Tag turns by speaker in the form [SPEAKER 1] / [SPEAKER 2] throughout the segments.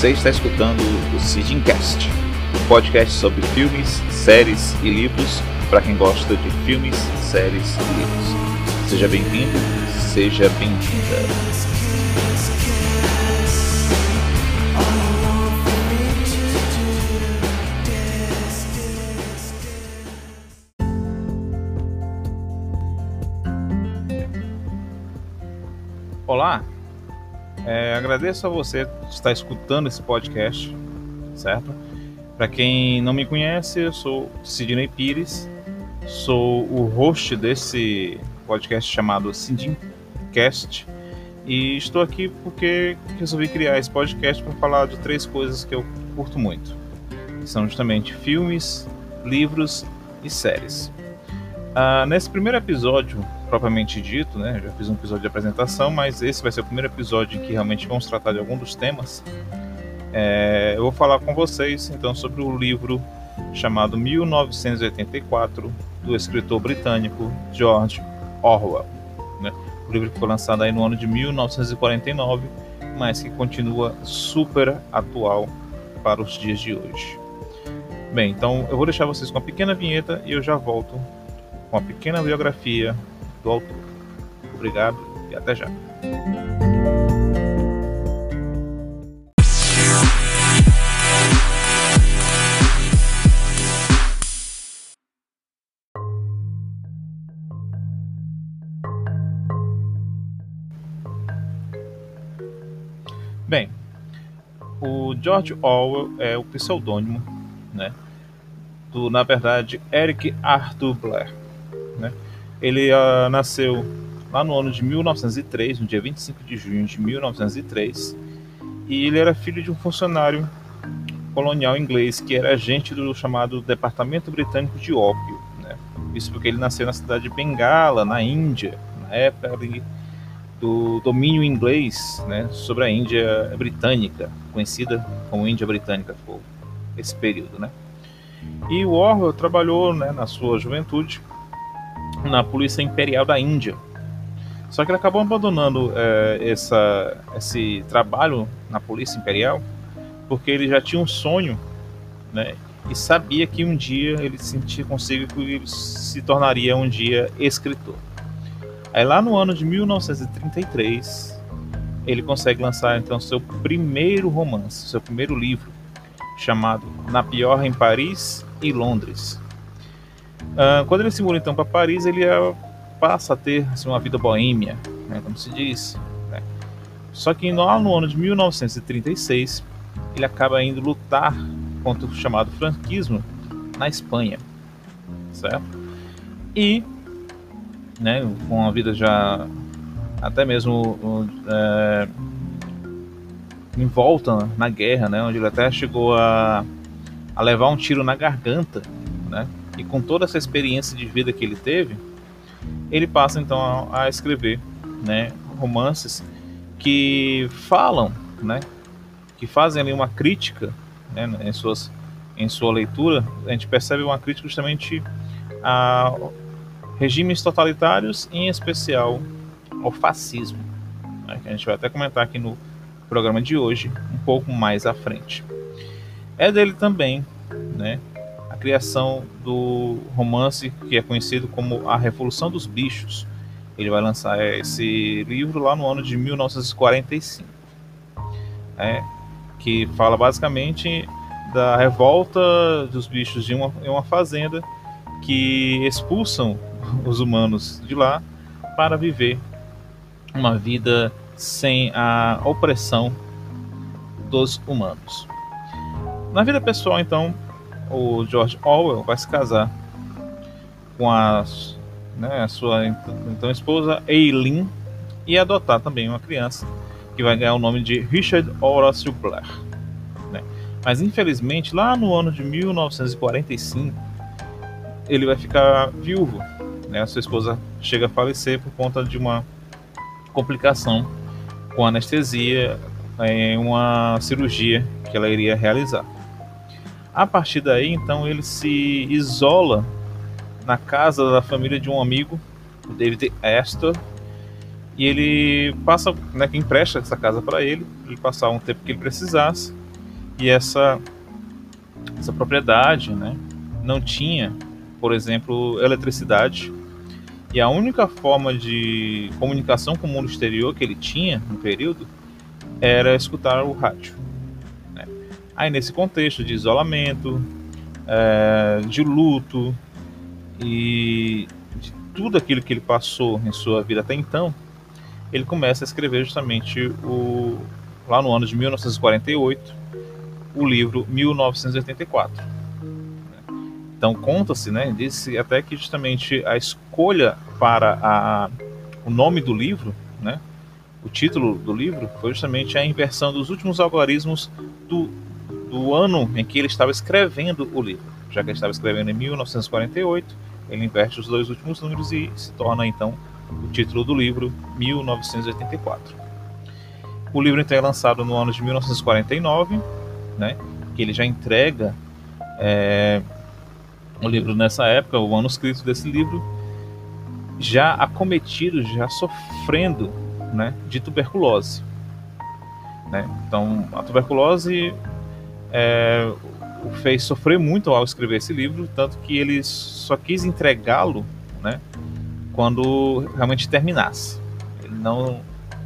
[SPEAKER 1] Você está escutando o Sidincast, um podcast sobre filmes, séries e livros para quem gosta de filmes, séries e livros. Seja bem-vindo, seja bem-vinda. Olá, é, agradeço a você que está escutando esse podcast, certo? Para quem não me conhece, eu sou Sidney Pires, sou o host desse podcast chamado Sidimcast e estou aqui porque resolvi criar esse podcast para falar de três coisas que eu curto muito. São justamente filmes, livros e séries. Ah, nesse primeiro episódio, propriamente dito, né? Já fiz um episódio de apresentação, mas esse vai ser o primeiro episódio em que realmente vamos tratar de algum dos temas. É, eu vou falar com vocês então sobre o livro chamado 1984 do escritor britânico George Orwell. Né? O livro que foi lançado aí no ano de 1949, mas que continua super atual para os dias de hoje. Bem, então eu vou deixar vocês com uma pequena vinheta e eu já volto com uma pequena biografia do autor. Obrigado e até já. Bem, o George Orwell é o pseudônimo, né, do na verdade Eric Arthur Blair, né? Ele uh, nasceu lá no ano de 1903, no dia 25 de junho de 1903, e ele era filho de um funcionário colonial inglês que era agente do chamado Departamento Britânico de Ópio. Né? Isso porque ele nasceu na cidade de Bengala, na Índia, na época do domínio inglês né, sobre a Índia britânica, conhecida como Índia Britânica por esse período. Né? E o Orwell trabalhou né, na sua juventude na Polícia Imperial da Índia. Só que ele acabou abandonando é, essa, esse trabalho na Polícia Imperial porque ele já tinha um sonho, né? E sabia que um dia ele sentia consigo que ele se tornaria um dia escritor. Aí lá no ano de 1933 ele consegue lançar então seu primeiro romance, seu primeiro livro, chamado Na Pior em Paris e Londres. Uh, quando ele se muda então para Paris, ele uh, passa a ter assim, uma vida boêmia, né, como se diz. Né? Só que no ano de 1936, ele acaba indo lutar contra o chamado franquismo na Espanha, certo? E, né, com a vida já até mesmo envolta na guerra, né, onde ele até chegou a, a levar um tiro na garganta, né? E com toda essa experiência de vida que ele teve, ele passa então a, a escrever, né, romances que falam, né, que fazem ali uma crítica, né, em suas em sua leitura, a gente percebe uma crítica justamente a regimes totalitários, em especial ao fascismo, né, que a gente vai até comentar aqui no programa de hoje, um pouco mais à frente. É dele também, né, criação do romance que é conhecido como A Revolução dos Bichos. Ele vai lançar esse livro lá no ano de 1945, né, que fala basicamente da revolta dos bichos de uma, em uma fazenda que expulsam os humanos de lá para viver uma vida sem a opressão dos humanos. Na vida pessoal, então, o George Orwell vai se casar com a, né, a sua então esposa Eileen e adotar também uma criança que vai ganhar o nome de Richard Horace Blair. Né? Mas infelizmente, lá no ano de 1945, ele vai ficar viúvo. Né? A sua esposa chega a falecer por conta de uma complicação com anestesia em uma cirurgia que ela iria realizar. A partir daí, então, ele se isola na casa da família de um amigo, David Astor, e ele passa, né, que empresta essa casa para ele, ele passar um tempo que ele precisasse, E essa, essa propriedade né, não tinha, por exemplo, eletricidade. E a única forma de comunicação com o mundo exterior que ele tinha no período era escutar o rádio. Aí, nesse contexto de isolamento, é, de luto e de tudo aquilo que ele passou em sua vida até então, ele começa a escrever justamente o, lá no ano de 1948 o livro 1984. Então conta-se, né, disse até que justamente a escolha para a, o nome do livro, né, o título do livro, foi justamente a inversão dos últimos algarismos do, do ano em que ele estava escrevendo o livro. Já que ele estava escrevendo em 1948, ele inverte os dois últimos números e se torna então o título do livro 1984. O livro então é lançado no ano de 1949, né, que ele já entrega é, o livro nessa época, o manuscrito desse livro, já acometido, já sofrendo né, de tuberculose. Né? Então, a tuberculose é, o fez sofrer muito ao escrever esse livro, tanto que ele só quis entregá-lo né, quando realmente terminasse. Ele não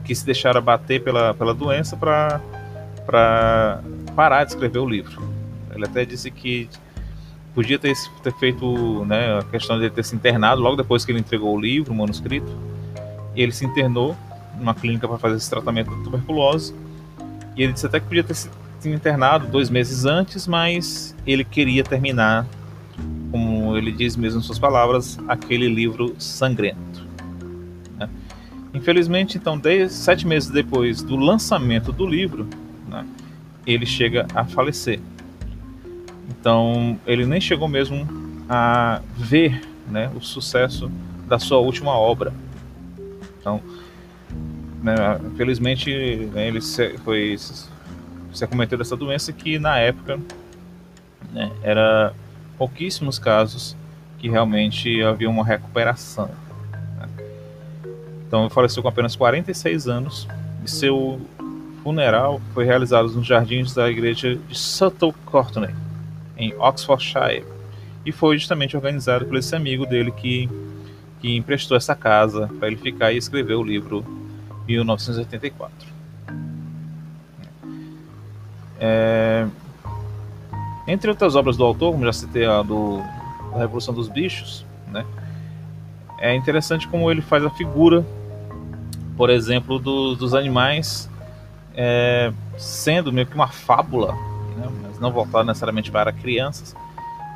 [SPEAKER 1] quis se deixar abater pela, pela doença para parar de escrever o livro. Ele até disse que podia ter, ter feito né, a questão de ele ter se internado logo depois que ele entregou o livro, o manuscrito, e ele se internou numa clínica para fazer esse tratamento da tuberculose. E ele disse até que podia ter se internado dois meses antes, mas ele queria terminar como ele diz mesmo em suas palavras, aquele livro sangrento. Né? Infelizmente, então, sete meses depois do lançamento do livro, né, ele chega a falecer. Então, ele nem chegou mesmo a ver né, o sucesso da sua última obra. Então, né, felizmente, né, ele foi se acometeu dessa doença que na época né, era pouquíssimos casos que realmente havia uma recuperação. Né? Então ele faleceu com apenas 46 anos e seu funeral foi realizado nos jardins da igreja de Sutton Courtenay, em Oxfordshire, e foi justamente organizado por esse amigo dele que, que emprestou essa casa para ele ficar e escrever o livro 1984. É, entre outras obras do autor, como já citei a do a Revolução dos Bichos, né? É interessante como ele faz a figura, por exemplo, do, dos animais é, sendo meio que uma fábula, né? mas não voltada necessariamente para crianças,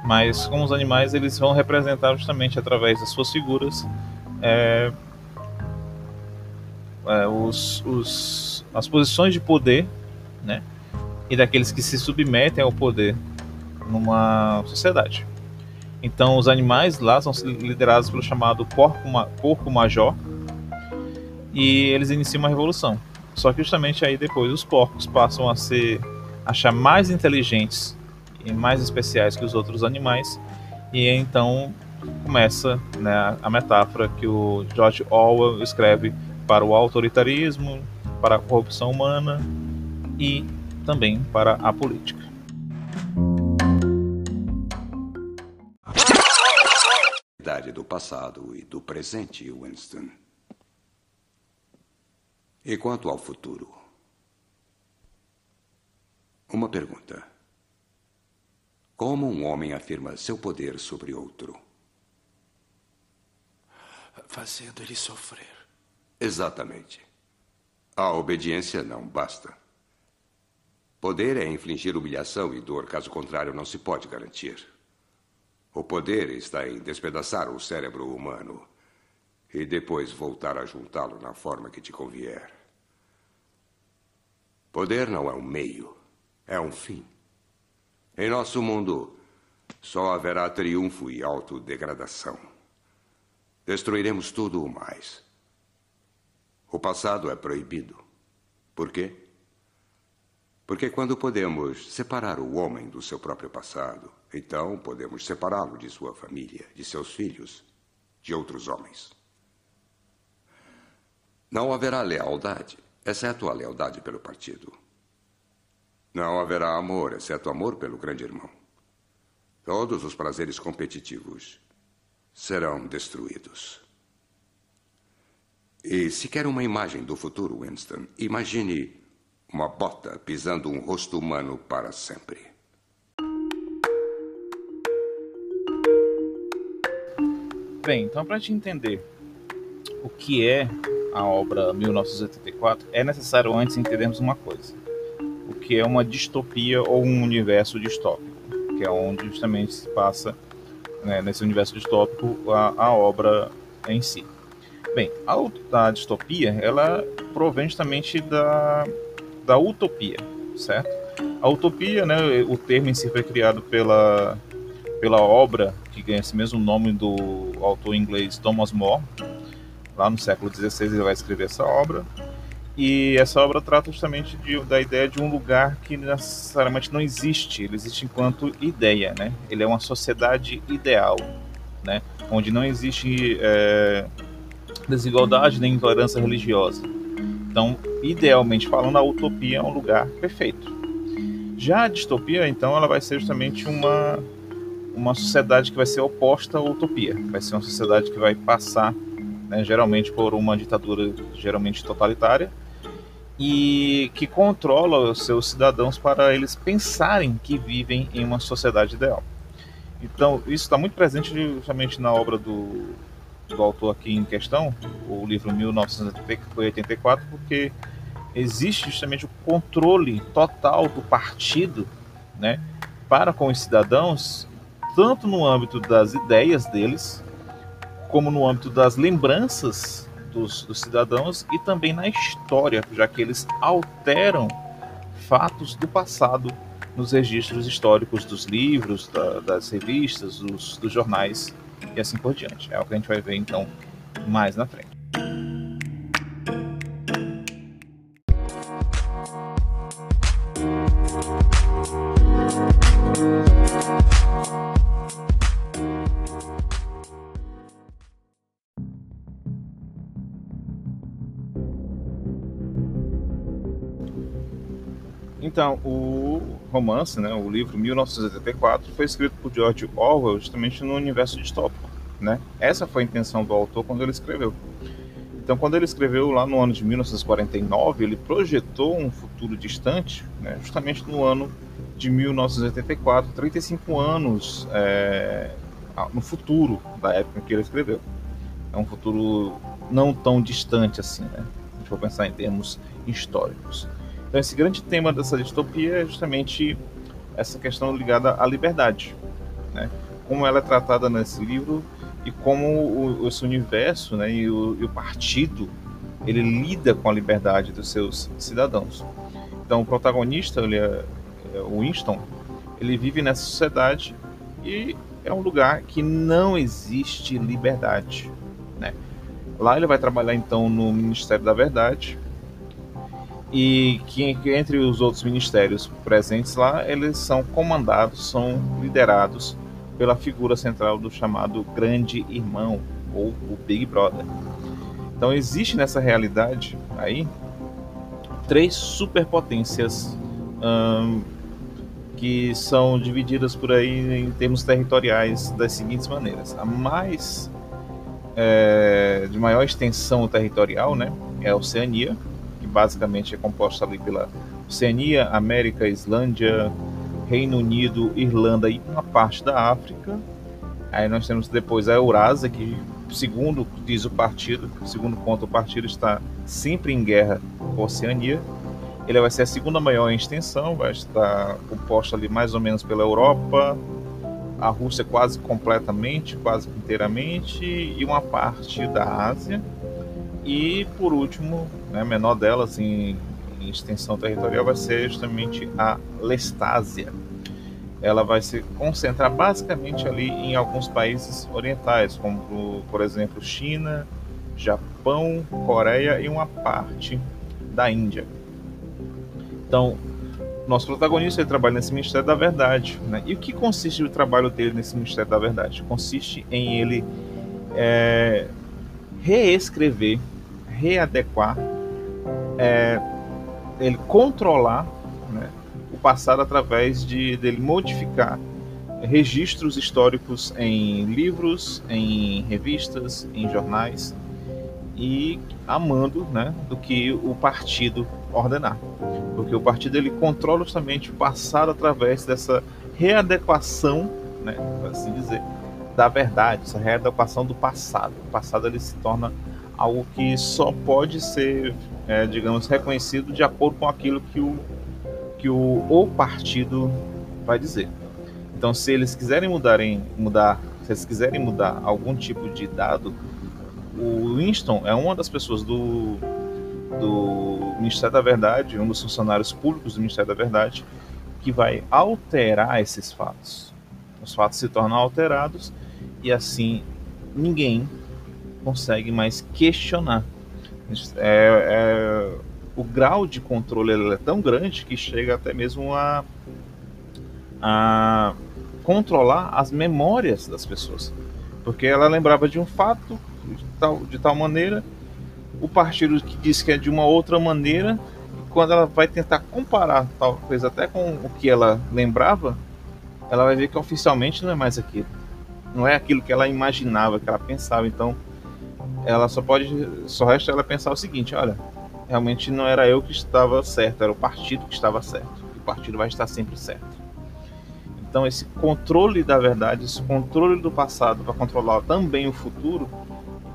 [SPEAKER 1] mas como os animais eles vão representar justamente através das suas figuras é, é, os, os, as posições de poder, né? E daqueles que se submetem ao poder numa sociedade. Então, os animais lá são liderados pelo chamado porco, porco major e eles iniciam uma revolução. Só que justamente aí depois os porcos passam a ser achar mais inteligentes e mais especiais que os outros animais e então começa né, a metáfora que o George Orwell escreve para o autoritarismo, para a corrupção humana e também para a política.
[SPEAKER 2] do passado e do presente, Winston. E quanto ao futuro? Uma pergunta. Como um homem afirma seu poder sobre outro?
[SPEAKER 3] Fazendo ele sofrer.
[SPEAKER 2] Exatamente. A obediência não basta. Poder é infligir humilhação e dor, caso contrário, não se pode garantir. O poder está em despedaçar o cérebro humano e depois voltar a juntá-lo na forma que te convier. Poder não é um meio, é um fim. Em nosso mundo, só haverá triunfo e autodegradação. Destruiremos tudo o mais. O passado é proibido. Por quê? Porque quando podemos separar o homem do seu próprio passado, então podemos separá-lo de sua família, de seus filhos, de outros homens. Não haverá lealdade, exceto a lealdade pelo partido. Não haverá amor, exceto amor pelo grande irmão. Todos os prazeres competitivos serão destruídos. E se quer uma imagem do futuro, Winston, imagine uma bota pisando um rosto humano para sempre.
[SPEAKER 1] Bem, então para te entender o que é a obra 1984, é necessário antes entendermos uma coisa: o que é uma distopia ou um universo distópico, que é onde justamente se passa né, nesse universo distópico a, a obra em si. Bem, a, a distopia ela provém justamente da, da utopia, certo? A utopia, né, o termo em si foi criado pela, pela obra que ganha esse mesmo nome do autor inglês Thomas More. Lá no século XVI ele vai escrever essa obra. E essa obra trata justamente de, da ideia de um lugar que necessariamente não existe, ele existe enquanto ideia, né? Ele é uma sociedade ideal, né? Onde não existe é, desigualdade nem intolerância religiosa. Então, idealmente falando, a utopia é um lugar perfeito. Já a distopia, então, ela vai ser justamente uma uma sociedade que vai ser oposta à utopia. Vai ser uma sociedade que vai passar, né, geralmente, por uma ditadura geralmente totalitária e que controla os seus cidadãos para eles pensarem que vivem em uma sociedade ideal. Então, isso está muito presente justamente na obra do, do autor aqui em questão, o livro 1984, porque existe justamente o controle total do partido né, para com os cidadãos tanto no âmbito das ideias deles, como no âmbito das lembranças dos, dos cidadãos e também na história, já que eles alteram fatos do passado nos registros históricos dos livros, da, das revistas, dos, dos jornais e assim por diante. É o que a gente vai ver então mais na frente. Então, o romance, né, o livro 1984, foi escrito por George Orwell justamente no universo distópico. Né? Essa foi a intenção do autor quando ele escreveu. Então, quando ele escreveu lá no ano de 1949, ele projetou um futuro distante, né, justamente no ano de 1984, 35 anos é, no futuro da época em que ele escreveu. É um futuro não tão distante assim, né? A gente for pensar em termos históricos. Então, esse grande tema dessa distopia é justamente essa questão ligada à liberdade, né? Como ela é tratada nesse livro e como o, esse universo, né, e o, e o partido ele lida com a liberdade dos seus cidadãos. Então, o protagonista, ele é, é Winston, ele vive nessa sociedade e é um lugar que não existe liberdade, né? Lá ele vai trabalhar então no Ministério da Verdade, e que, que, entre os outros ministérios presentes lá, eles são comandados, são liderados pela figura central do chamado Grande Irmão ou o Big Brother. Então existe nessa realidade aí três superpotências hum, que são divididas por aí em termos territoriais das seguintes maneiras: a mais é, de maior extensão territorial, né, é a Oceania basicamente é composta ali pela Oceania, América, Islândia, Reino Unido, Irlanda e uma parte da África. Aí nós temos depois a Eurásia, que, segundo diz o partido, segundo conta o partido, está sempre em guerra com a Oceania. Ele vai ser a segunda maior em extensão, vai estar composta ali mais ou menos pela Europa, a Rússia quase completamente, quase inteiramente, e uma parte da Ásia e por último, né, menor delas assim, em extensão territorial vai ser justamente a Lestásia. Ela vai se concentrar basicamente ali em alguns países orientais, como por exemplo China, Japão, Coreia e uma parte da Índia. Então, nosso protagonista ele trabalha nesse Ministério da Verdade. Né? E o que consiste o trabalho dele nesse Ministério da Verdade? Consiste em ele é, reescrever readequar, é, ele controlar né, o passado através de dele modificar registros históricos em livros, em revistas, em jornais e amando, né, do que o partido ordenar, porque o partido ele controla justamente o passado através dessa readequação, né, assim dizer, da verdade, essa readequação do passado. O passado ele se torna algo que só pode ser, é, digamos, reconhecido de acordo com aquilo que o que o, o partido vai dizer. Então, se eles quiserem mudarem, mudar, se eles quiserem mudar algum tipo de dado, o Winston é uma das pessoas do, do Ministério da Verdade, um dos funcionários públicos do Ministério da Verdade, que vai alterar esses fatos. Os fatos se tornam alterados e assim ninguém consegue mais questionar. É, é, o grau de controle é tão grande que chega até mesmo a, a controlar as memórias das pessoas. Porque ela lembrava de um fato de tal, de tal maneira, o partido que diz que é de uma outra maneira, quando ela vai tentar comparar tal coisa até com o que ela lembrava, ela vai ver que oficialmente não é mais aquilo. Não é aquilo que ela imaginava, que ela pensava. Então, ela só pode, só resta ela pensar o seguinte: olha, realmente não era eu que estava certo, era o partido que estava certo. O partido vai estar sempre certo. Então, esse controle da verdade, esse controle do passado para controlar também o futuro,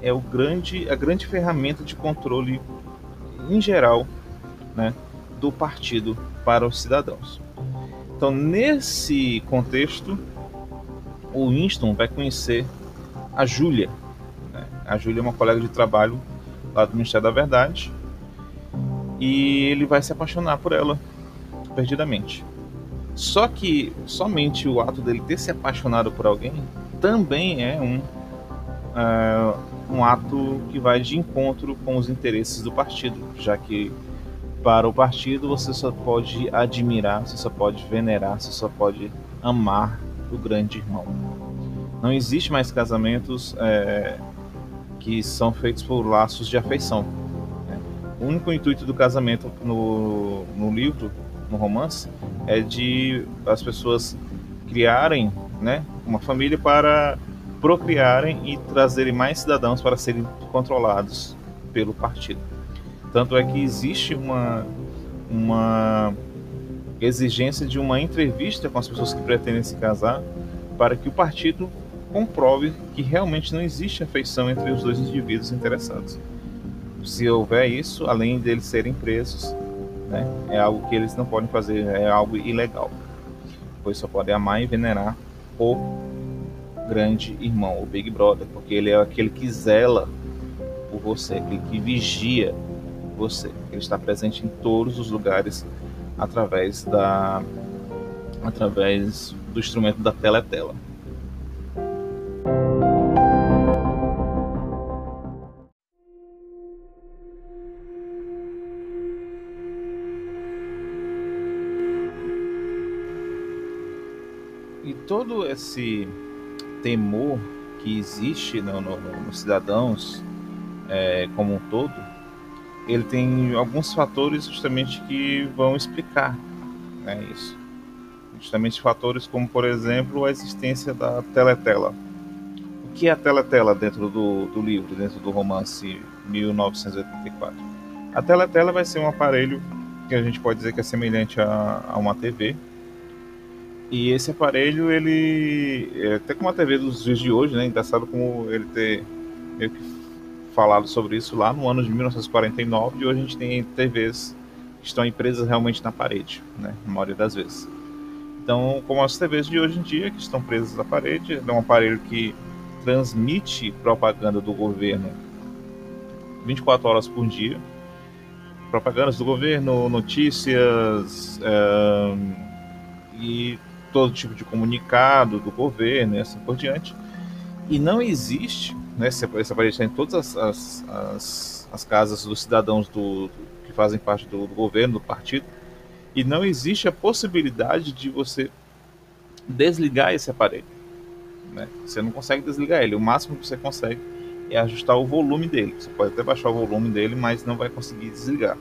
[SPEAKER 1] é o grande, a grande ferramenta de controle em geral né, do partido para os cidadãos. Então, nesse contexto, o Winston vai conhecer a Júlia. Né? A Júlia é uma colega de trabalho lá do Ministério da Verdade e ele vai se apaixonar por ela perdidamente. Só que somente o ato dele ter se apaixonado por alguém também é um, uh, um ato que vai de encontro com os interesses do partido, já que para o partido você só pode admirar, você só pode venerar, você só pode amar o grande irmão. Não existe mais casamentos é, que são feitos por laços de afeição. Né? O único intuito do casamento no, no livro no romance é de as pessoas criarem né, uma família para procriarem e trazerem mais cidadãos para serem controlados pelo partido. Tanto é que existe uma, uma exigência de uma entrevista com as pessoas que pretendem se casar para que o partido comprove que realmente não existe afeição entre os dois indivíduos interessados. Se houver isso, além deles serem presos, né? É algo que eles não podem fazer, é algo ilegal. Pois só podem amar e venerar o grande irmão, o Big Brother, porque ele é aquele que zela por você, aquele que vigia você. Ele está presente em todos os lugares através da através do instrumento da teletela. Todo esse temor que existe nos no, no cidadãos é, como um todo, ele tem alguns fatores justamente que vão explicar né, isso. Justamente fatores como, por exemplo, a existência da teletela. O que é a teletela dentro do, do livro, dentro do romance 1984? A teletela vai ser um aparelho que a gente pode dizer que é semelhante a, a uma TV, e esse aparelho, ele. É até como a TV dos dias de hoje, né? Engraçado como ele ter meio que falado sobre isso lá no ano de 1949, e hoje a gente tem TVs que estão presas realmente na parede, né? Na maioria das vezes. Então, como as TVs de hoje em dia, que estão presas na parede, é um aparelho que transmite propaganda do governo 24 horas por dia. Propagandas do governo, notícias. e todo tipo de comunicado do governo e assim por diante. E não existe, né, aparelho está em todas as, as, as, as, casas dos cidadãos do, do que fazem parte do, do, governo, do partido, e não existe a possibilidade de você desligar esse aparelho. Né? Você não consegue desligar ele, o máximo que você consegue é ajustar o volume dele. Você pode até baixar o volume dele, mas não vai conseguir desligar.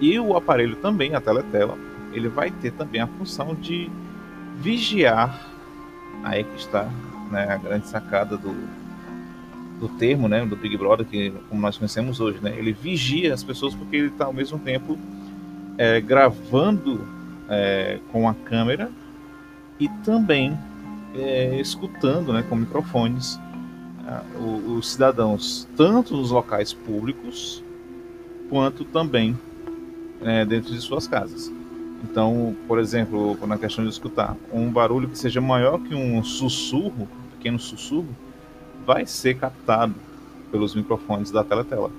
[SPEAKER 1] E o aparelho também, a teletela, ele vai ter também a função de vigiar. Aí que está né, a grande sacada do, do termo, né, do Big Brother, que como nós conhecemos hoje, né, ele vigia as pessoas porque ele está ao mesmo tempo é, gravando é, com a câmera e também é, escutando, né, com microfones, os, os cidadãos, tanto nos locais públicos quanto também é, dentro de suas casas. Então, por exemplo, na questão de escutar, um barulho que seja maior que um sussurro, um pequeno sussurro, vai ser captado pelos microfones da teletela.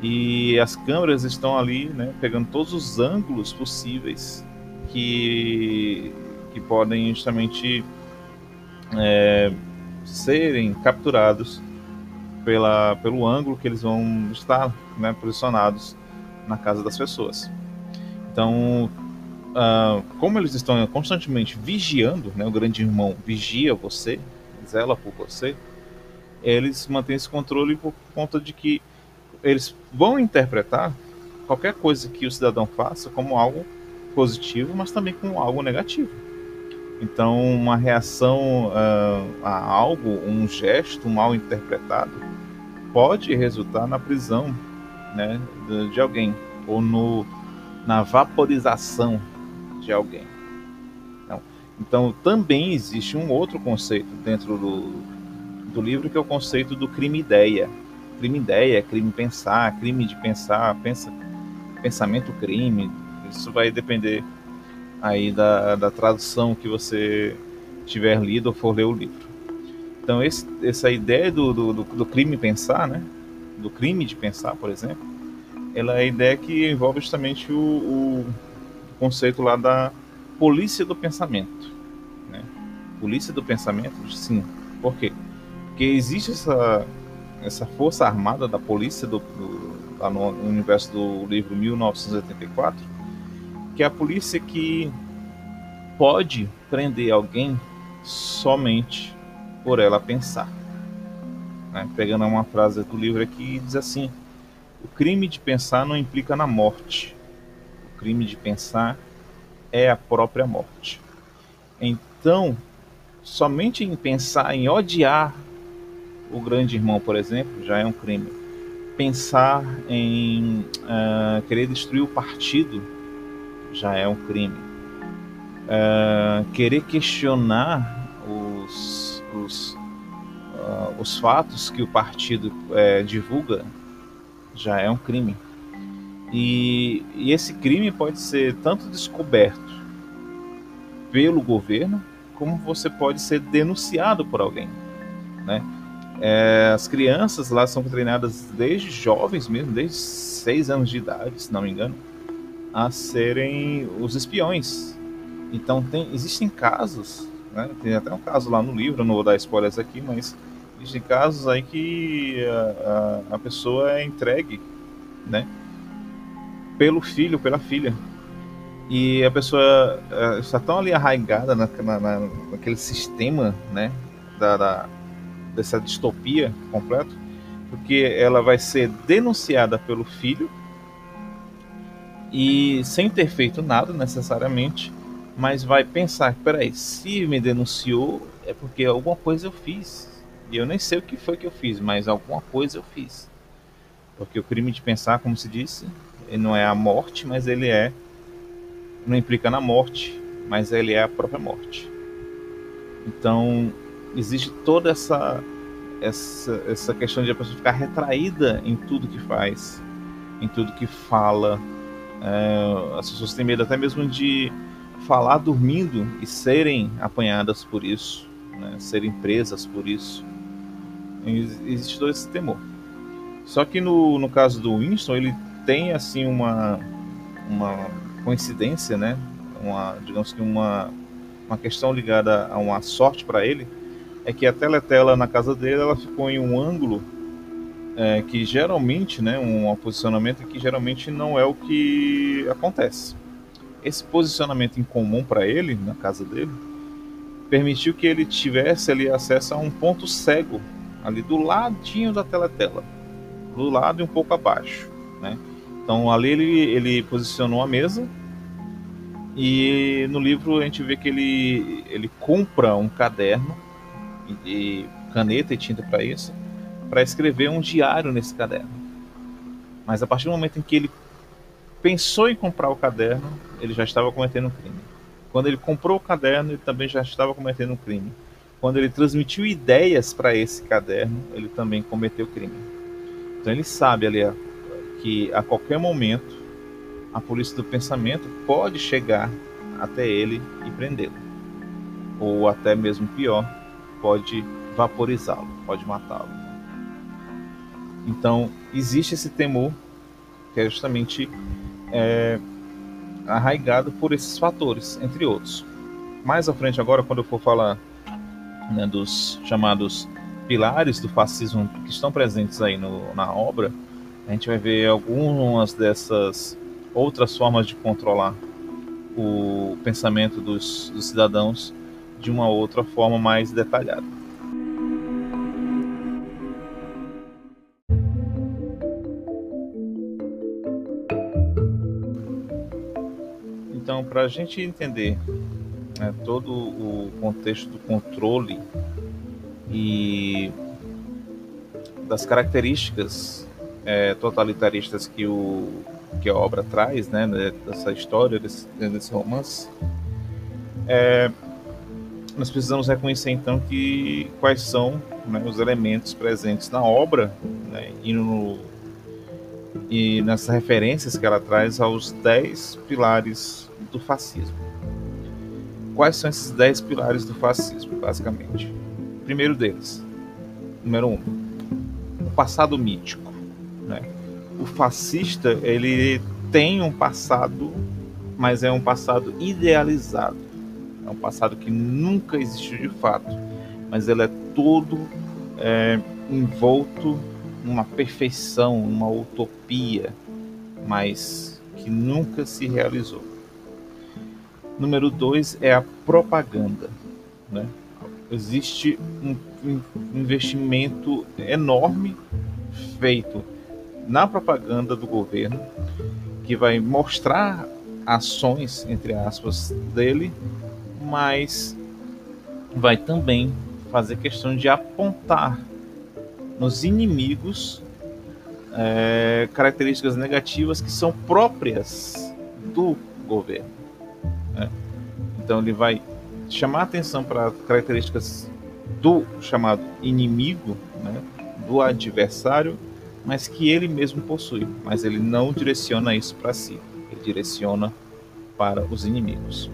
[SPEAKER 1] E as câmeras estão ali, né, pegando todos os ângulos possíveis que, que podem justamente é, serem capturados pela, pelo ângulo que eles vão estar né, posicionados na casa das pessoas. Então, uh, como eles estão constantemente vigiando, né, o grande irmão vigia você, zela por você, eles mantêm esse controle por conta de que eles vão interpretar qualquer coisa que o cidadão faça como algo positivo, mas também como algo negativo. Então, uma reação uh, a algo, um gesto mal interpretado, pode resultar na prisão né, de, alguém ou no, na vaporização de alguém. Então, então, também existe um outro conceito dentro do, do livro que é o conceito do crime-ideia. Crime-ideia, crime pensar, crime de pensar, pensa, pensamento-crime. Isso vai depender aí da, da tradução que você tiver lido ou for ler o livro. Então, esse, essa ideia do, do, do, crime pensar, né? do crime de pensar, por exemplo, ela é a ideia que envolve justamente o, o conceito lá da polícia do pensamento. Né? Polícia do pensamento, sim. Por quê? Porque existe essa, essa força armada da polícia do, do, lá no universo do livro 1984, que é a polícia que pode prender alguém somente por ela pensar. Né? Pegando uma frase do livro aqui, diz assim: O crime de pensar não implica na morte. O crime de pensar é a própria morte. Então, somente em pensar em odiar o grande irmão, por exemplo, já é um crime. Pensar em uh, querer destruir o partido já é um crime. Uh, querer questionar os, os, uh, os fatos que o partido uh, divulga já é um crime. E, e esse crime pode ser tanto descoberto pelo governo, como você pode ser denunciado por alguém. Né? É, as crianças lá são treinadas desde jovens mesmo, desde seis anos de idade, se não me engano, a serem os espiões. Então tem, existem casos, né? tem até um caso lá no livro, não vou dar spoilers aqui, mas existem casos aí que a, a, a pessoa é entregue, né? Pelo filho, pela filha. E a pessoa uh, está tão ali arraigada na, na, naquele sistema, né? Da, da, dessa distopia completa, porque ela vai ser denunciada pelo filho e sem ter feito nada necessariamente, mas vai pensar, peraí, se me denunciou é porque alguma coisa eu fiz. E eu nem sei o que foi que eu fiz, mas alguma coisa eu fiz. Porque o crime de pensar, como se disse, não é a morte, mas ele é não implica na morte, mas ele é a própria morte. Então, existe toda essa essa, essa questão de a pessoa ficar retraída em tudo que faz, em tudo que fala, é, as pessoas têm medo até mesmo de falar dormindo e serem apanhadas por isso, né? serem presas por isso. Existe todo esse temor. Só que no, no caso do Winston, ele tem assim uma, uma coincidência, né? Uma, digamos que uma, uma questão ligada a uma sorte para ele, é que a teletela na casa dele ela ficou em um ângulo é, que geralmente, né, um posicionamento que geralmente não é o que acontece. Esse posicionamento incomum para ele, na casa dele, permitiu que ele tivesse ali acesso a um ponto cego, ali do ladinho da teletela, do lado e um pouco abaixo, né? Então ali ele, ele posicionou a mesa E no livro a gente vê que ele, ele compra um caderno e, e caneta e tinta para isso, para escrever um diário nesse caderno. Mas a partir do momento em que ele pensou em comprar o caderno, ele já estava cometendo um crime. Quando ele comprou o caderno, ele também já estava cometendo um crime. Quando ele transmitiu ideias para esse caderno, ele também cometeu crime. Então ele sabe ali que a qualquer momento a polícia do pensamento pode chegar até ele e prendê-lo. Ou até mesmo pior, pode vaporizá-lo, pode matá-lo. Então, existe esse temor que é justamente é, arraigado por esses fatores, entre outros. Mais à frente, agora, quando eu for falar né, dos chamados pilares do fascismo que estão presentes aí no, na obra, a gente vai ver algumas dessas outras formas de controlar o pensamento dos, dos cidadãos de uma outra forma mais detalhada. Então, para a gente entender né, todo o contexto do controle e das características é, totalitaristas que, o, que a obra traz, né, né dessa história, desse, desse romance, é, nós precisamos reconhecer então que quais são né, os elementos presentes na obra né, e no, e nessas referências que ela traz aos dez pilares do fascismo. Quais são esses dez pilares do fascismo, basicamente? Primeiro deles, número um, o passado mítico. Né? O fascista ele tem um passado, mas é um passado idealizado. É um passado que nunca existiu de fato, mas ele é todo é, envolto numa perfeição, numa utopia, mas que nunca se realizou. Número dois é a propaganda. Né? Existe um, investimento enorme feito na propaganda do governo que vai mostrar ações, entre aspas, dele, mas vai também fazer questão de apontar nos inimigos é, características negativas que são próprias do governo. Né? Então ele vai chamar atenção para características do chamado inimigo, né? do adversário, mas que ele mesmo possui. Mas ele não direciona isso para si, ele direciona para os inimigos.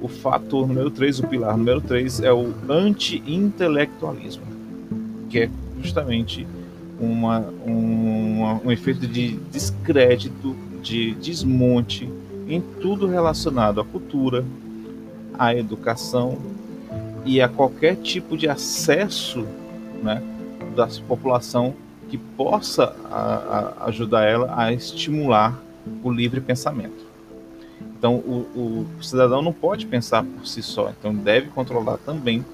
[SPEAKER 1] O fator número 3, o pilar número 3, é o anti-intelectualismo, que é justamente uma, um efeito de descrédito, de desmonte em tudo relacionado à cultura, à educação e a qualquer tipo de acesso né, da população que possa a, a ajudar ela a estimular o livre pensamento. Então, o, o, cidadão não pode pensar por si só, então deve controlar também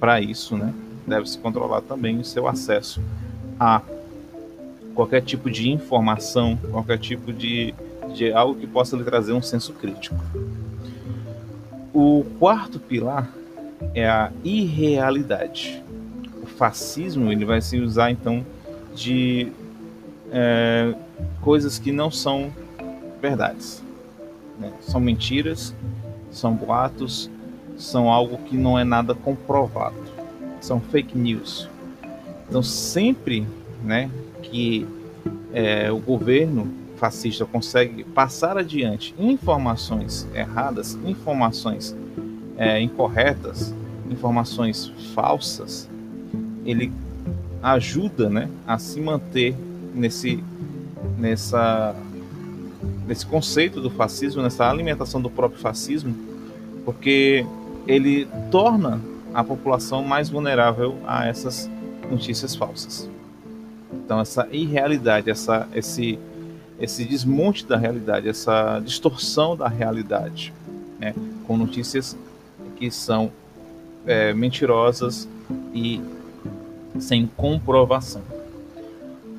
[SPEAKER 1] para isso, né? Deve se controlar também o seu acesso a qualquer tipo de informação, qualquer tipo de, de algo que possa lhe trazer um senso crítico. O quarto pilar é a irrealidade. O fascismo ele vai se usar então de é, coisas que não são verdades, né? são mentiras, são boatos, são algo que não é nada comprovado, são fake news. Então sempre, né, que é, o governo fascista consegue passar adiante informações erradas, informações é, incorretas, informações falsas, ele ajuda né, a se manter nesse, nessa, nesse conceito do fascismo, nessa alimentação do próprio fascismo, porque ele torna a população mais vulnerável a essas notícias falsas. Então essa irrealidade, essa, esse, esse desmonte da realidade, essa distorção da realidade, né, com notícias que são é, mentirosas e sem comprovação.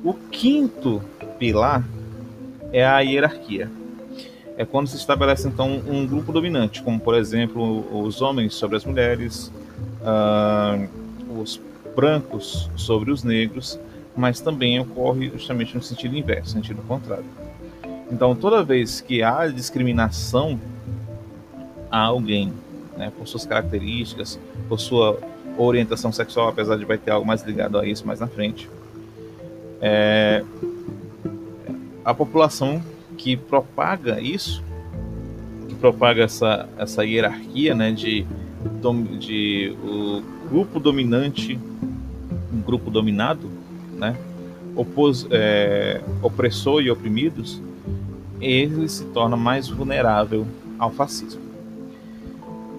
[SPEAKER 1] O quinto pilar é a hierarquia. é quando se estabelece então um grupo dominante, como por exemplo os homens sobre as mulheres, uh, os brancos sobre os negros, mas também ocorre justamente no sentido inverso, no sentido contrário. Então, toda vez que há discriminação a alguém, né, por suas características, por sua orientação sexual, apesar de vai ter algo mais ligado a isso mais na frente, é, a população que propaga isso, que propaga essa, essa hierarquia né, de, de o grupo dominante, um grupo dominado, né, opos, é, opressor e oprimidos, ele se torna mais vulnerável ao fascismo.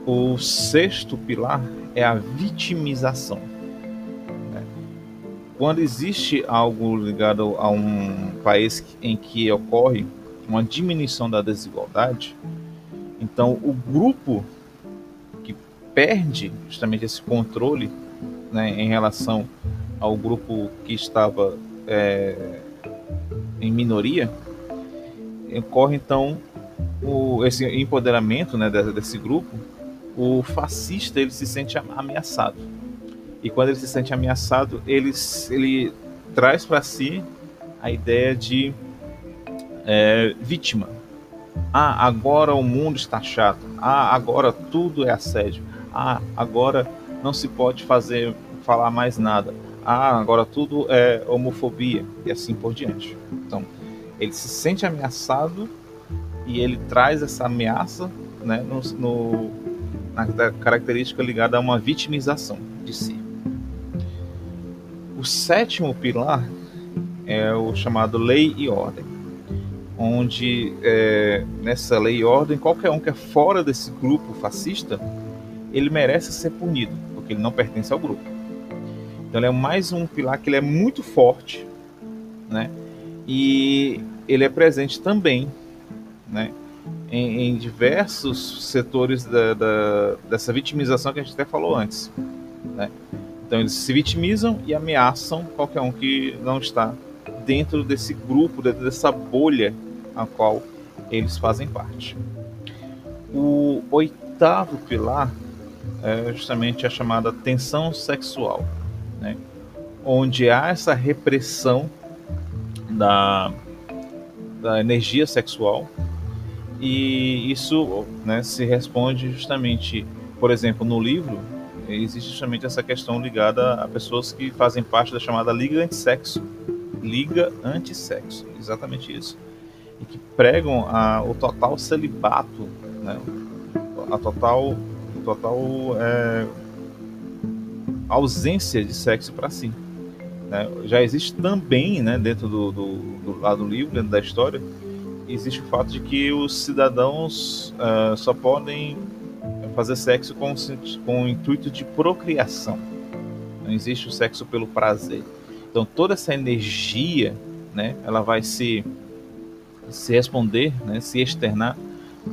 [SPEAKER 1] O sexto pilar é a vitimização. Né? Quando existe algo ligado a um país em que ocorre uma diminuição da desigualdade, então o grupo que perde justamente esse controle né, em relação ao grupo que estava é, em minoria, ocorre então o, esse empoderamento né, desse, desse grupo, o fascista ele se sente ameaçado. E quando ele se sente ameaçado, ele, ele traz para si a ideia de é, vítima. Ah, agora o mundo está chato. Ah, agora tudo é assédio. Ah, agora não se pode fazer falar mais nada. Ah, agora tudo é homofobia e assim por diante. Então, ele se sente ameaçado e ele traz essa ameaça né, no, no, na característica ligada a uma vitimização de si. O sétimo pilar é o chamado lei e ordem, onde é, nessa lei e ordem qualquer um que é fora desse grupo fascista ele merece ser punido porque ele não pertence ao grupo. Então ele é mais um pilar que ele é muito forte, né? e ele é presente também né, em, em diversos setores da, da, dessa vitimização que a gente até falou antes. Né? Então eles se vitimizam e ameaçam qualquer um que não está dentro desse grupo, dentro dessa bolha a qual eles fazem parte. O oitavo pilar é justamente a chamada tensão sexual, né? onde há essa repressão da, da energia sexual e isso né, se responde justamente, por exemplo, no livro existe justamente essa questão ligada a pessoas que fazem parte da chamada liga antissexo, liga antissexo, exatamente isso, e que pregam a, o total celibato, né, a total, total é, ausência de sexo para si. Né? Já existe também, né, dentro do, do, do, lado do livro, dentro da história, existe o fato de que os cidadãos uh, só podem fazer sexo com, com o intuito de procriação. Não existe o sexo pelo prazer. Então toda essa energia, né, ela vai se se responder, né, se externar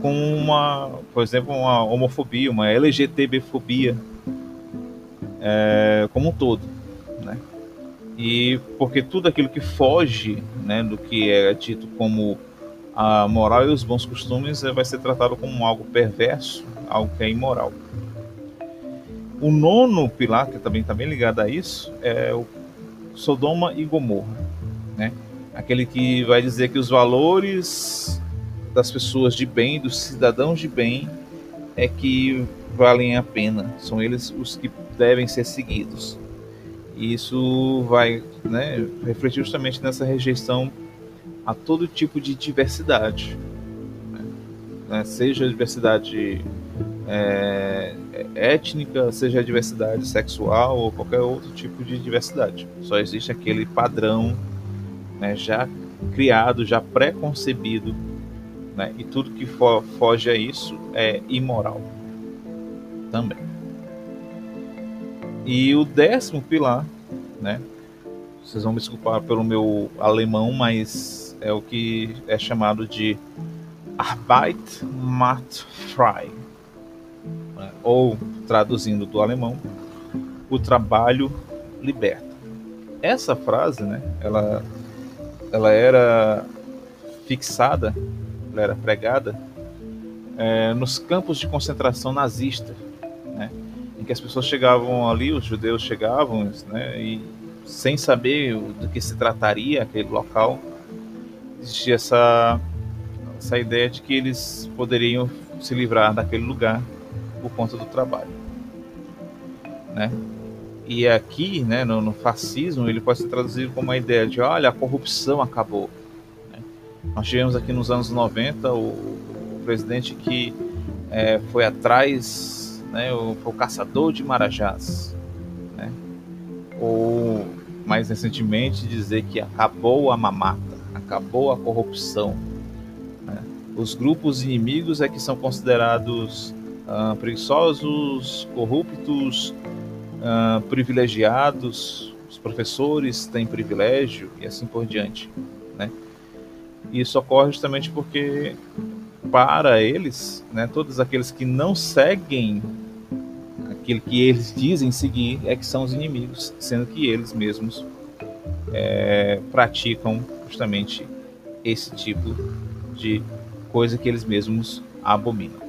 [SPEAKER 1] com uma, por exemplo, uma homofobia, uma LGTB-fobia é, como um todo, né? e porque tudo aquilo que foge né, do que é dito como a moral e os bons costumes eh, vai ser tratado como algo perverso, algo que é imoral. O nono pilar, que também está bem ligado a isso, é o Sodoma e Gomorra. Né? Aquele que vai dizer que os valores das pessoas de bem, dos cidadãos de bem, é que valem a pena, são eles os que devem ser seguidos. E isso vai né, refletir justamente nessa rejeição a todo tipo de diversidade, né? né seja a diversidade é, étnica, seja a diversidade sexual ou qualquer outro tipo de diversidade. Só existe aquele padrão né, já criado, já pré-concebido, né? e tudo que fo foge a isso é imoral também. E o décimo pilar, né? Vocês vão me desculpar pelo meu alemão, mas é o que é chamado de Arbeit macht frei, né? ou traduzindo do alemão, o trabalho liberta. Essa frase, né? Ela, ela era fixada ela era pregada é, nos campos de concentração nazista, né, em que as pessoas chegavam ali, os judeus chegavam, né, e sem saber do que se trataria aquele local, existia essa, essa ideia de que eles poderiam se livrar daquele lugar por conta do trabalho, né? E aqui, né, no, no fascismo, ele pode ser traduzido como uma ideia de, olha, a corrupção acabou. Nós tivemos aqui nos anos 90 o, presidente que é, foi atrás, né, o, o caçador de marajás, né? ou mais recentemente dizer que acabou a mamata, acabou a corrupção. Né? Os grupos inimigos é que são considerados uh, preguiçosos, corruptos, uh, privilegiados, os professores têm privilégio e assim por diante. Né? E isso ocorre justamente porque, para eles, né, todos aqueles que não seguem aquilo que eles dizem seguir é que são os inimigos, sendo que eles mesmos é, praticam justamente esse tipo de coisa que eles mesmos abominam.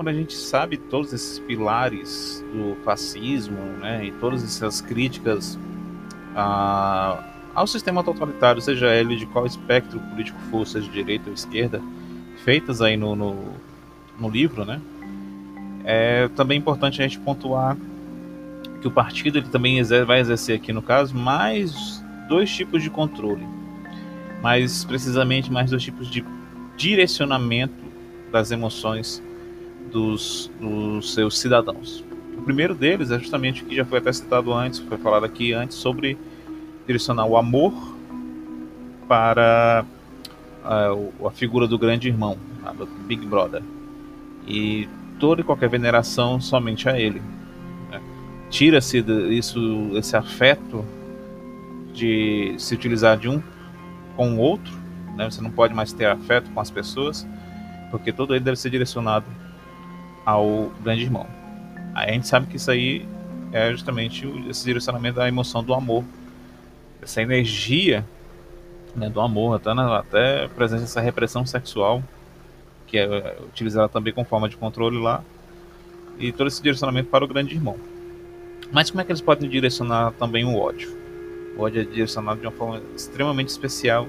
[SPEAKER 1] Quando a gente sabe todos esses pilares do fascismo, né, e todas essas críticas a, ao sistema totalitário, seja ele de qual espectro político for, seja de direita ou esquerda, feitas aí no, no, no livro, né, é também importante a gente pontuar que o partido ele também exer vai exercer aqui no caso mais dois tipos de controle, mais precisamente mais dois tipos de direcionamento das emoções dos, dos seus cidadãos. O primeiro deles é justamente o que já foi até citado antes, foi falado aqui antes, sobre direcionar o amor para uh, a figura do grande irmão, do Big Brother. E toda e qualquer veneração somente a ele. Né? Tira-se isso, esse afeto de se utilizar de um com o outro. Né? Você não pode mais ter afeto com as pessoas, porque todo ele deve ser direcionado ao grande irmão. A gente sabe que isso aí é justamente esse direcionamento da emoção do amor, essa energia né, do amor, até, na, até presente essa repressão sexual, que é utilizada também como forma de controle lá, e todo esse direcionamento para o grande irmão. Mas como é que eles podem direcionar também o ódio? O ódio é direcionado de uma forma extremamente especial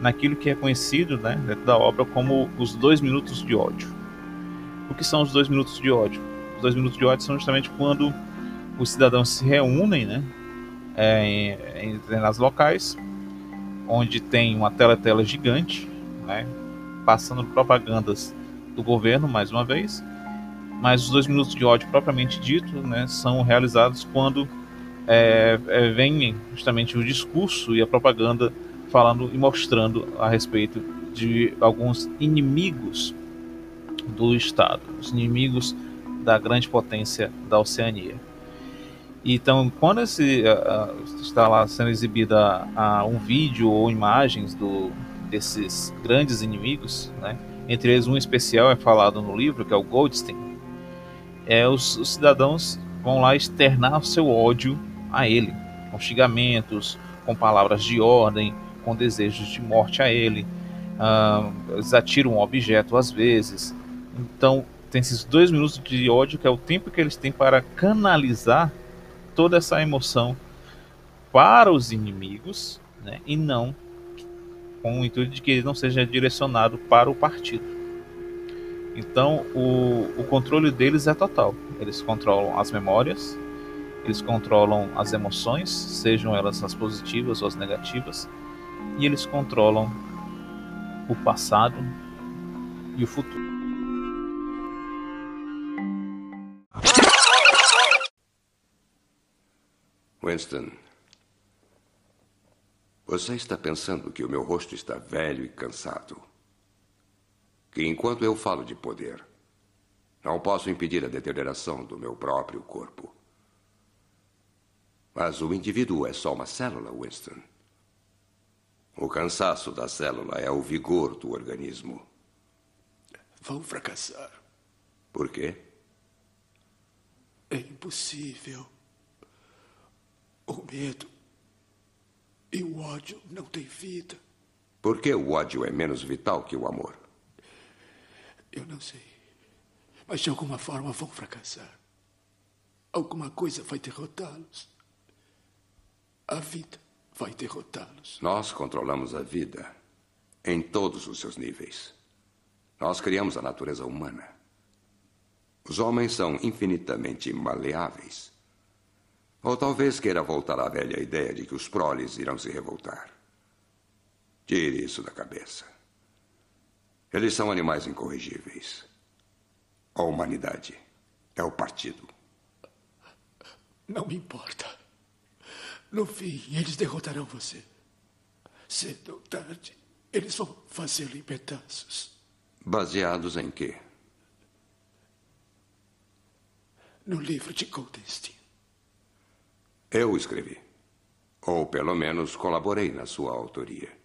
[SPEAKER 1] naquilo que é conhecido né, dentro da obra como os dois minutos de ódio. O que são os dois minutos de ódio? Os dois minutos de ódio são justamente quando os cidadãos se reúnem, né, é, em, em determinados locais, onde tem uma tela-tela gigante, né, passando propagandas do governo, mais uma vez, mas os dois minutos de ódio propriamente dito, né, são realizados quando é, é, vem justamente o discurso e a propaganda falando e mostrando a respeito de alguns inimigos do Estado, os inimigos da grande potência da Oceania. Então, quando esse, uh, está lá sendo exibida uh, um vídeo ou imagens do, desses grandes inimigos, né, entre eles um especial é falado no livro, que é o Goldstein, é, os, os cidadãos vão lá externar o seu ódio a ele, com xingamentos, com palavras de ordem, com desejos de morte a ele. Uh, eles atiram um objeto às vezes, então, tem esses dois minutos de ódio, que é o tempo que eles têm para canalizar toda essa emoção para os inimigos, né, e não com o intuito de que ele não seja direcionado para o partido. Então, o, o controle deles é total. Eles controlam as memórias, eles controlam as emoções, sejam elas as positivas ou as negativas, e eles controlam o passado e o futuro.
[SPEAKER 2] Winston, você está pensando que o meu rosto está velho e cansado. Que enquanto eu falo de poder, não posso impedir a deterioração do meu próprio corpo. Mas o indivíduo é só uma célula, Winston. O cansaço da célula é o vigor do organismo.
[SPEAKER 3] Vão fracassar.
[SPEAKER 2] Por quê?
[SPEAKER 3] É impossível. O medo e o ódio não têm vida.
[SPEAKER 2] Por que o ódio é menos vital que o amor?
[SPEAKER 3] Eu não sei. Mas de alguma forma vão fracassar. Alguma coisa vai derrotá-los. A vida vai derrotá-los.
[SPEAKER 2] Nós controlamos a vida em todos os seus níveis. Nós criamos a natureza humana. Os homens são infinitamente maleáveis. Ou talvez queira voltar à velha ideia de que os proles irão se revoltar. Tire isso da cabeça. Eles são animais incorrigíveis. A humanidade é o partido.
[SPEAKER 3] Não me importa. No fim, eles derrotarão você. Cedo ou tarde, eles vão fazê-lo em pedaços.
[SPEAKER 2] Baseados em quê?
[SPEAKER 3] No livro de Goldenstein.
[SPEAKER 2] Eu escrevi. Ou pelo menos colaborei na sua autoria.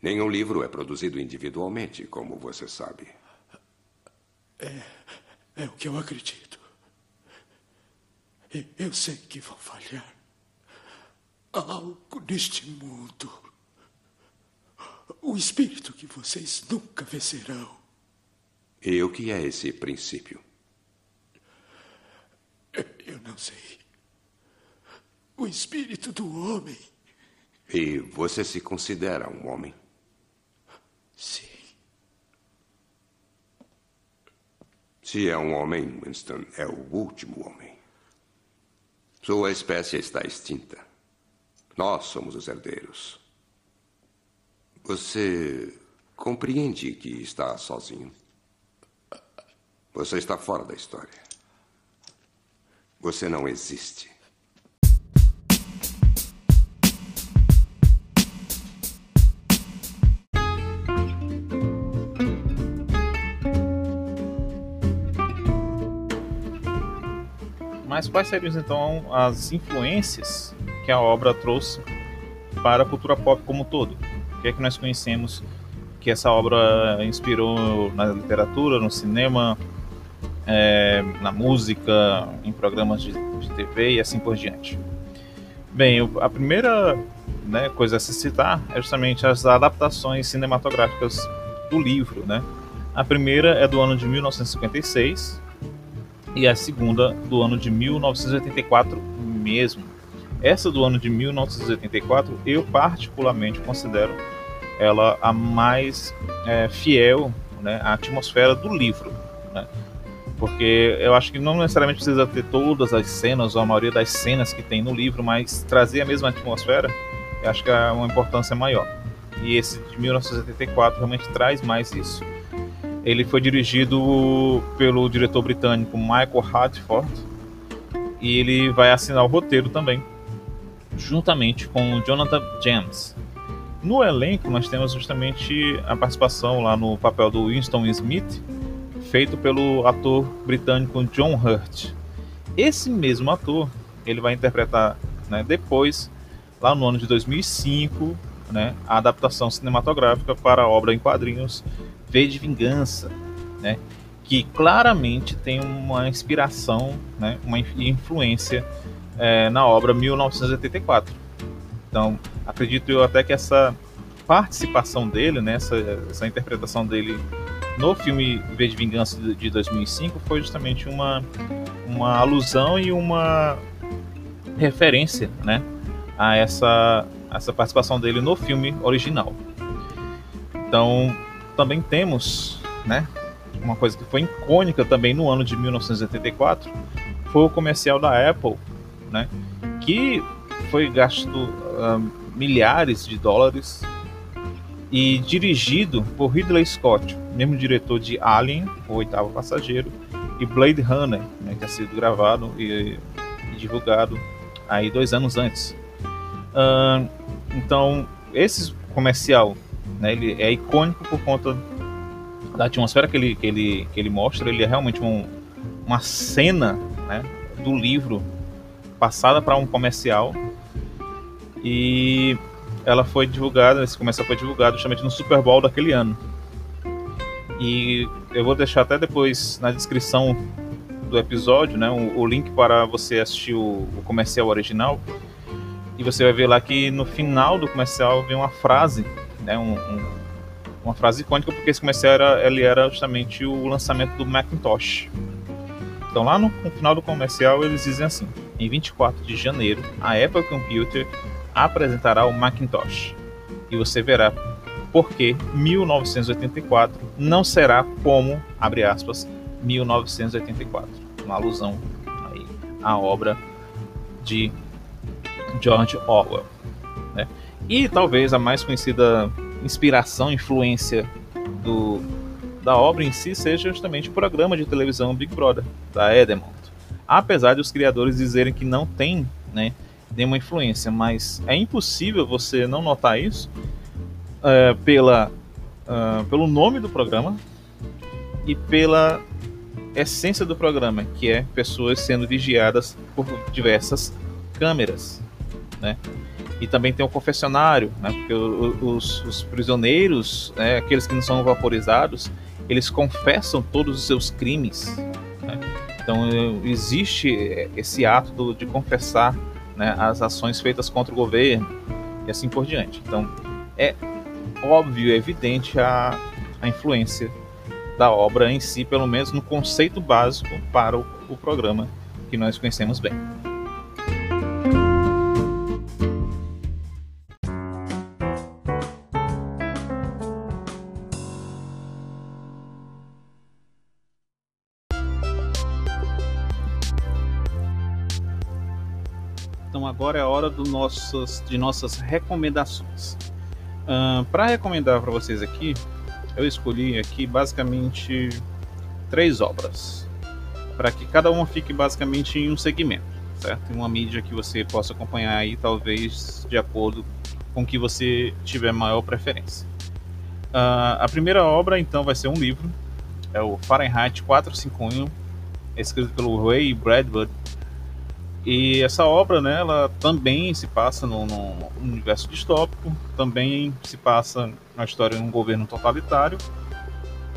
[SPEAKER 2] Nenhum livro é produzido individualmente, como você sabe.
[SPEAKER 3] É, é o que eu acredito. Eu sei que vão falhar. Algo neste mundo. O espírito que vocês nunca vencerão.
[SPEAKER 2] E o que é esse princípio?
[SPEAKER 3] Eu não sei. O espírito do homem.
[SPEAKER 2] E você se considera um homem?
[SPEAKER 3] Sim.
[SPEAKER 2] Se é um homem, Winston, é o último homem. Sua espécie está extinta. Nós somos os herdeiros. Você compreende que está sozinho? Você está fora da história. Você não existe.
[SPEAKER 1] Mas quais seriam então as influências que a obra trouxe para a cultura pop como um todo? O que é que nós conhecemos que essa obra inspirou na literatura, no cinema, é, na música, em programas de, de, TV e assim por diante? Bem, a primeira né, coisa a se citar é justamente as adaptações cinematográficas do livro. Né? A primeira é do ano de 1956, e a segunda do ano de 1984 mesmo. Essa do ano de 1984 eu particularmente considero ela a mais é, fiel né, à atmosfera do livro. Né? Porque eu acho que não necessariamente precisa ter todas as cenas, ou a maioria das cenas que tem no livro, mas trazer a mesma atmosfera, eu acho que é uma importância maior. E esse de 1984 realmente traz mais isso. Ele foi dirigido pelo diretor britânico Michael Hartford e ele vai assinar o roteiro também, juntamente com Jonathan James. No elenco nós temos justamente a participação lá no papel do Winston Smith, feito pelo ator britânico John Hurt. Esse mesmo ator ele vai interpretar né, depois, lá no ano de 2005, né, a adaptação cinematográfica para a obra em quadrinhos V de Vingança, né? que claramente tem uma inspiração, né? uma influência é, na obra 1984. Então, acredito eu até que essa participação dele, né? essa, essa interpretação dele no filme V de Vingança de 2005 foi justamente uma, uma alusão e uma referência né? a essa, essa participação dele no filme original. Então, também temos, né, uma coisa que foi icônica também no ano de 1984, foi o comercial da Apple, né, que foi gasto uh, milhares de dólares e dirigido por Ridley Scott, mesmo diretor de Alien, o oitavo passageiro, e Blade Runner, né, que tinha sido gravado e, e, divulgado aí dois anos antes. Uh, então, esse comercial né? Ele é icônico por conta da atmosfera que ele, que ele, que ele mostra. Ele é realmente um, uma cena né, do livro passada para um comercial. E ela foi divulgada, esse comercial foi divulgado justamente no Super Bowl daquele ano. E eu vou deixar até depois na descrição do episódio, né, o, o link para você assistir o, o, comercial original. E você vai ver lá que no final do comercial vem uma frase, né, um, um, uma frase icônica, porque esse comercial era, ele era justamente o lançamento do Macintosh. Então lá no, no final do comercial eles dizem assim: em 24 de janeiro, a Apple Computer apresentará o Macintosh. E você verá porque 1984 não será como, abre aspas, 1984 uma alusão aí à obra de George Orwell. E talvez a mais conhecida inspiração, influência do, da obra em si seja justamente o programa de televisão Big Brother, da Edemont. Apesar de os criadores dizerem que não tem né, nenhuma influência, mas é impossível você não notar isso é, pela, uh, pelo nome do programa e pela essência do programa, que é pessoas sendo vigiadas por diversas câmeras, né? E também tem o confessionário, né? Porque os, os prisioneiros, né? aqueles que não são vaporizados, eles confessam todos os seus crimes. Né? Então existe esse ato do, de confessar né, as ações feitas contra o governo e assim por diante. Então é óbvio, é evidente a, a influência da obra em si, pelo menos no conceito básico para o, o programa que nós conhecemos bem. Do nossos, de nossas recomendações. Uh, para recomendar para vocês aqui, eu escolhi aqui basicamente três obras, para que cada uma fique basicamente em um segmento, certo? Em uma mídia que você possa acompanhar aí, talvez de acordo com que você tiver maior preferência. Uh, a primeira obra, então, vai ser um livro, é o Fahrenheit 451, escrito pelo Ray Bradbury, e essa obra, né, ela também se passa no, universo distópico, também se passa na história de um governo totalitário,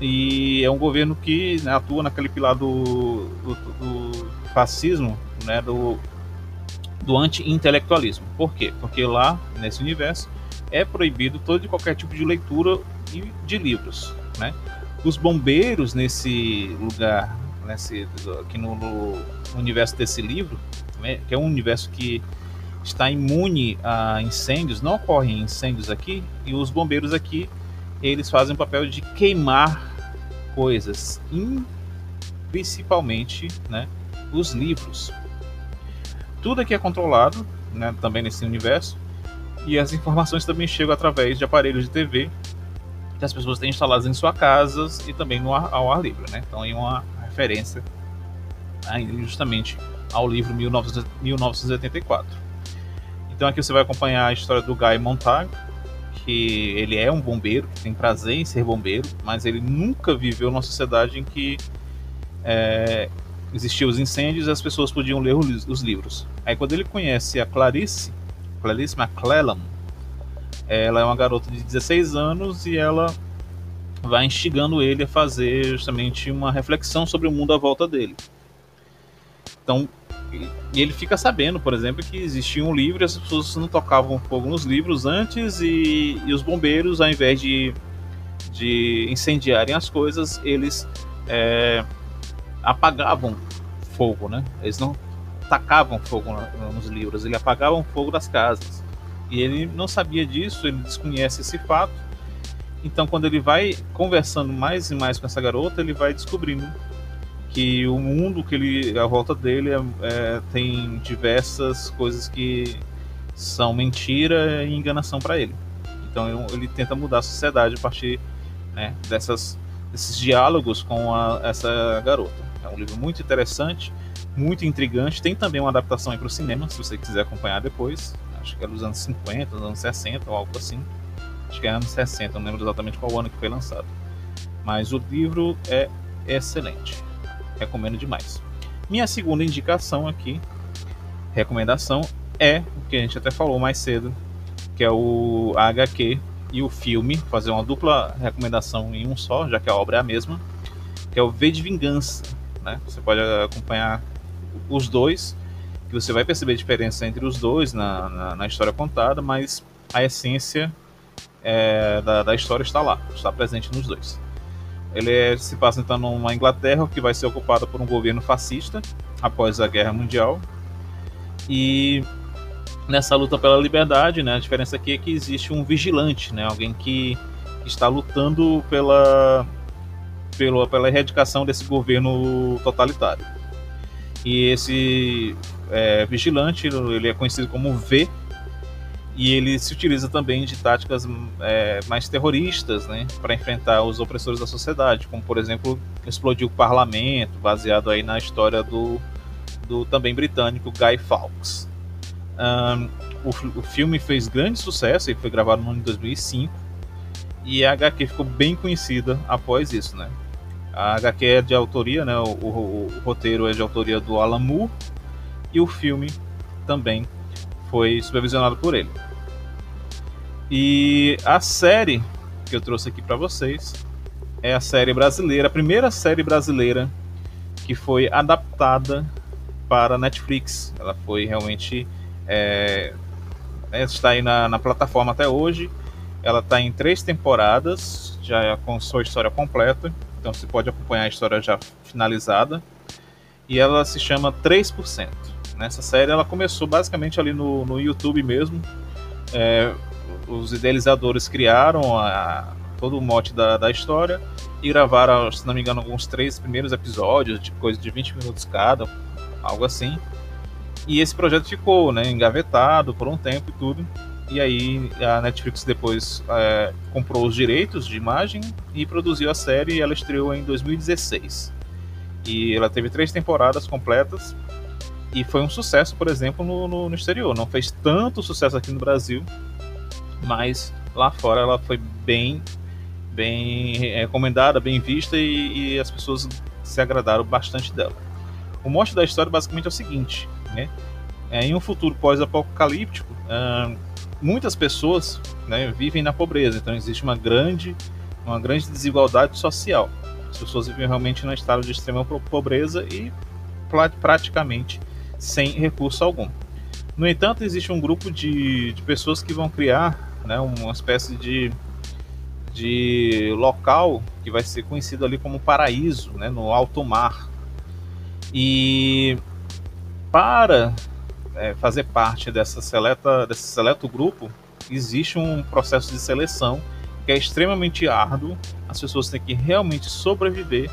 [SPEAKER 1] e é um governo que né, atua naquele pilar do, do, do fascismo, né, do, do anti-intelectualismo. Por quê? Porque lá, nesse universo, é proibido todo e qualquer tipo de leitura de livros, né? Os bombeiros nesse lugar, nesse, aqui no, no universo desse livro, que é um universo que está imune a incêndios, não ocorrem incêndios aqui, e os bombeiros aqui, eles fazem o papel de queimar coisas, principalmente né, os livros. Tudo aqui é controlado, né, também nesse universo, e as informações também chegam através de aparelhos de TV que as pessoas têm instalados em suas casas e também no ar, ao ar livre. Né? Então, é uma referência justamente ao livro 1984. Então aqui você vai acompanhar a história do Guy Montag, que ele é um bombeiro, tem prazer em ser bombeiro, mas ele nunca viveu numa sociedade em que é, existiam os incêndios e as pessoas podiam ler os livros. Aí quando ele conhece a Clarice, Clarice McClellan, ela é uma garota de 16 anos e ela vai instigando ele a fazer justamente uma reflexão sobre o mundo à volta dele. Então, e ele fica sabendo, por exemplo, que existia um livro e as pessoas não tocavam fogo nos livros antes e, e os bombeiros, ao invés de, de incendiarem as coisas, eles é, apagavam fogo, né? Eles não tacavam fogo nos livros, eles apagavam fogo das casas. E ele não sabia disso, ele desconhece esse fato. Então, quando ele vai conversando mais e mais com essa garota, ele vai descobrindo que o mundo que ele a volta dele é, é, tem diversas coisas que são mentira e enganação para ele. Então ele tenta mudar a sociedade a partir né, dessas, desses diálogos com a, essa garota. É um livro muito interessante, muito intrigante. Tem também uma adaptação para o cinema, se você quiser acompanhar depois. Acho que é dos anos 50, dos anos 60 ou algo assim. Acho que é anos 60, não lembro exatamente qual ano que foi lançado. Mas o livro é excelente. Recomendo demais. Minha segunda indicação aqui, recomendação, é o que a gente até falou mais cedo, que é o HQ e o filme, fazer uma dupla recomendação em um só, já que a obra é a mesma, que é o V de Vingança. Né? Você pode acompanhar os dois, que você vai perceber a diferença entre os dois na, na, na história contada, mas a essência é, da, da, história está lá, está presente nos dois. Ele é, se passa então numa Inglaterra que vai ser ocupada por um governo fascista após a Guerra Mundial. E nessa luta pela liberdade, né, a diferença aqui é que existe um vigilante, né, alguém que está lutando pela, pela, pela erradicação desse governo totalitário. E esse é, vigilante, ele é conhecido como V, e ele se utiliza também de táticas é, mais terroristas, né, para enfrentar os opressores da sociedade, como por exemplo explodir o parlamento, baseado aí na história do, do também britânico Guy Fawkes. Um, o, o, filme fez grande sucesso, ele foi gravado no ano de 2005 e a HQ ficou bem conhecida após isso, né? A HQ é de autoria, né? O, o, o roteiro é de autoria do Alan Moore e o filme também foi supervisionado por ele. E a série que eu trouxe aqui para vocês é a série brasileira, a primeira série brasileira que foi adaptada para Netflix. Ela foi realmente é, né, está aí na, na, plataforma até hoje. Ela está em três temporadas, já é com sua história completa. Então você pode acompanhar a história já finalizada. E ela se chama 3%. Nessa série ela começou basicamente ali no, no YouTube mesmo. É, os idealizadores criaram a, todo o mote da, da história e gravaram, se não me engano, alguns três primeiros episódios, de coisa de 20 minutos cada, algo assim. E esse projeto ficou né, engavetado por um tempo e tudo. E aí a Netflix depois é, comprou os direitos de imagem e produziu a série e ela estreou em 2016. E ela teve três temporadas completas e foi um sucesso, por exemplo, no, no, no exterior. Não fez tanto sucesso aqui no Brasil, mas lá fora ela foi bem, bem recomendada, bem vista e, e as pessoas se agradaram bastante dela. O mote da história basicamente é o seguinte: né? É, em um futuro pós-apocalíptico, muitas pessoas né, vivem na pobreza, então existe uma grande, uma grande desigualdade social. As pessoas vivem realmente num estado de extrema pobreza e praticamente sem recurso algum. No entanto, existe um grupo de, de pessoas que vão criar né, uma espécie de, de local que vai ser conhecido ali como paraíso, né, no alto mar. E para é, fazer parte dessa seleta, desse seleto grupo, existe um processo de seleção que é extremamente árduo. As pessoas têm que realmente sobreviver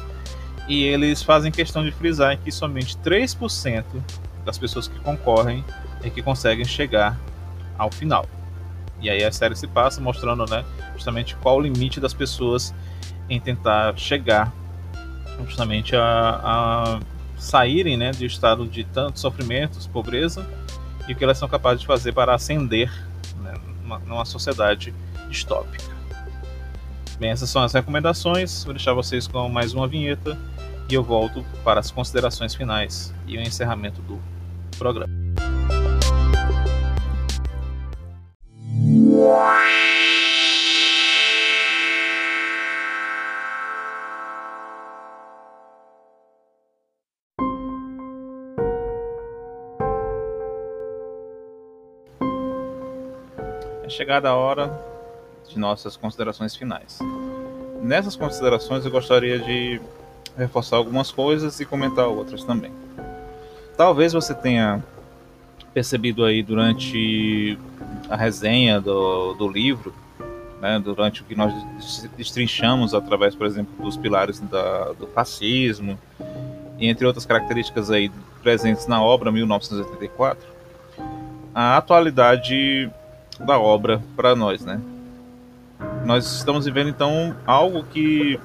[SPEAKER 1] e eles fazem questão de frisar que somente 3% das pessoas que concorrem é que conseguem chegar ao final. E aí a série se passa mostrando, né, justamente qual o limite das pessoas em tentar chegar justamente a, a saírem né, de estado de tantos sofrimentos, pobreza, e o que elas são capazes de fazer para ascender né, numa, numa sociedade distópica. Bem, essas são as recomendações. Vou deixar vocês com mais uma vinheta e eu volto para as considerações finais e o encerramento do programa. chegada a hora de nossas considerações finais. Nessas considerações eu gostaria de reforçar algumas coisas e comentar outras também. Talvez você tenha percebido aí durante a resenha do, do livro, né, durante o que nós destrinchamos através, por exemplo, dos pilares da, do fascismo, entre outras características aí presentes na obra 1984, a atualidade da obra para nós, né? Nós estamos vivendo então algo que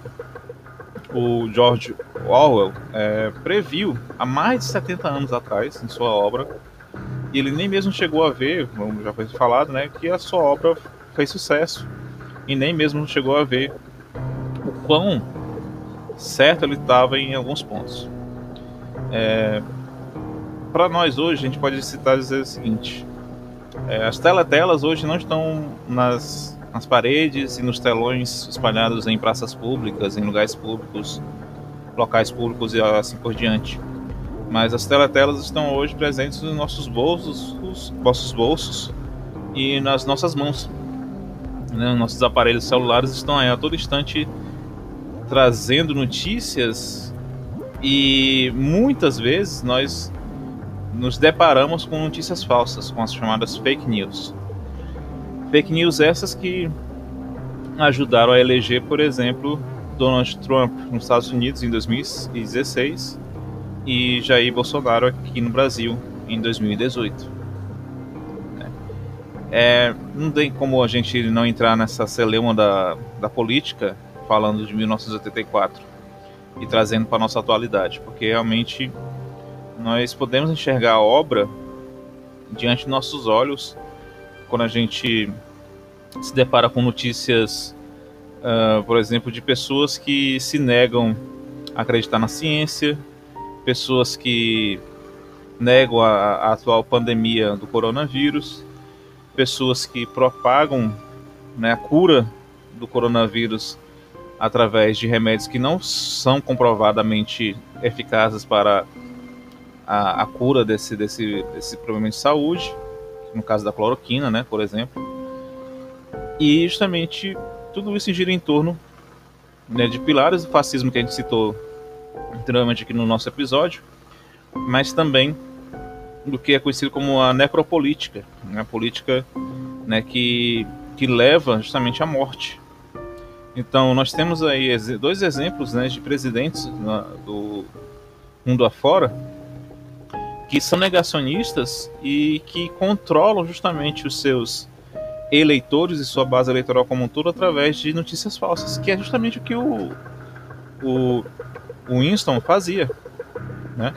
[SPEAKER 1] o George Orwell é, previu há mais de 70 anos atrás em sua obra e ele nem mesmo chegou a ver, como já foi falado, né, que a sua obra fez sucesso e nem mesmo chegou a ver o quão certo ele estava em alguns pontos. É, para nós hoje a gente pode citar dizer o seguinte: é, as teletelas hoje não estão nas, nas paredes e nos telões espalhados em praças públicas, em lugares públicos, locais públicos e assim por diante. Mas as teletelas estão hoje presentes nos nossos bolsos, nos nossos bolsos e nas nossas mãos. Né? Nossos aparelhos celulares estão aí a todo instante trazendo notícias e muitas vezes nós nos deparamos com notícias falsas, com as chamadas fake news. Fake news essas que ajudaram a eleger, por exemplo, Donald Trump nos Estados Unidos em 2016 e Jair Bolsonaro aqui no Brasil em 2018. É, não tem como a gente não entrar nessa celeuma da, da política falando de 1984 e trazendo para nossa atualidade, porque realmente nós podemos enxergar a obra diante de nossos olhos quando a gente se depara com notícias, uh, por exemplo, de pessoas que se negam a acreditar na ciência, pessoas que negam a, a atual pandemia do coronavírus, pessoas que propagam né, a cura do coronavírus através de remédios que não são comprovadamente eficazes para a, a cura desse, desse, desse problema de saúde no caso da cloroquina, né, por exemplo. E justamente tudo isso gira em torno né, de pilares do fascismo que a gente citou anteriormente aqui no nosso episódio, mas também do que é conhecido como a necropolítica, né, a política né, que, que leva justamente à morte. Então nós temos aí dois exemplos né, de presidentes do mundo afora que são negacionistas e que controlam justamente os seus eleitores e sua base eleitoral como um todo através de notícias falsas, que é justamente o que o, o, o Winston fazia. Né?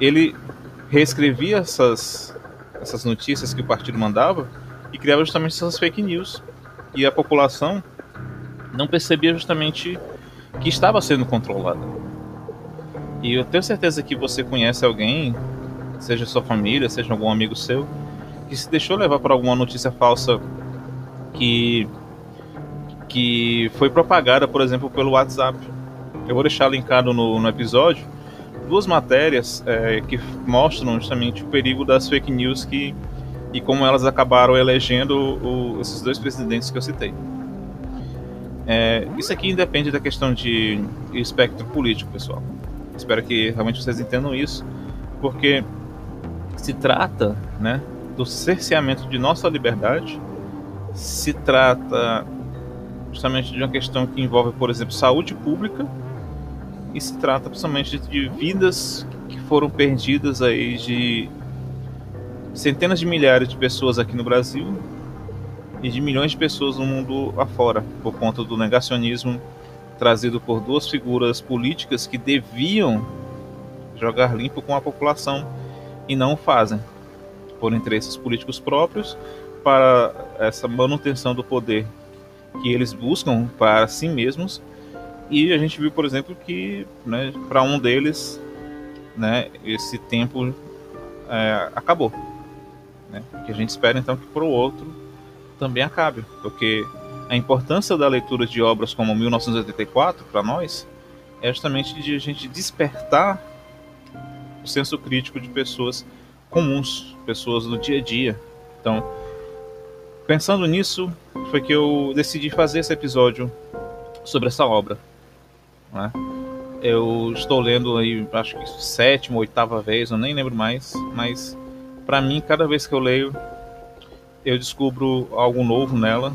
[SPEAKER 1] Ele reescrevia essas, essas notícias que o partido mandava e criava justamente essas fake news. E a população não percebia justamente que estava sendo controlada. E eu tenho certeza que você conhece alguém seja sua família, seja algum amigo seu, que se deixou levar por alguma notícia falsa que que foi propagada, por exemplo, pelo WhatsApp. Eu vou deixar linkado no, no episódio duas matérias é, que mostram justamente o perigo das fake news que, e como elas acabaram elegendo o, esses dois presidentes que eu citei. É, isso aqui independe da questão de, espectro político, pessoal. Espero que realmente vocês entendam isso, porque se trata né, do cerceamento de nossa liberdade, se trata justamente de uma questão que envolve, por exemplo, saúde pública, e se trata principalmente de vidas que foram perdidas aí de centenas de milhares de pessoas aqui no Brasil e de milhões de pessoas no mundo afora, por conta do negacionismo trazido por duas figuras políticas que deviam jogar limpo com a população e não o fazem, por interesses políticos próprios, para essa manutenção do poder que eles buscam para si mesmos. E a gente viu, por exemplo, que né, para um deles, né, esse tempo é, acabou. Né? Que a gente espera então que para o outro também acabe, porque a importância da leitura de obras como 1984 para nós é justamente de a gente despertar o senso crítico de pessoas comuns, pessoas do dia a dia. Então, pensando nisso, foi que eu decidi fazer esse episódio sobre essa obra. Né? Eu estou lendo aí, acho que sétima, oitava vez, eu nem lembro mais, mas para mim, cada vez que eu leio, eu descubro algo novo nela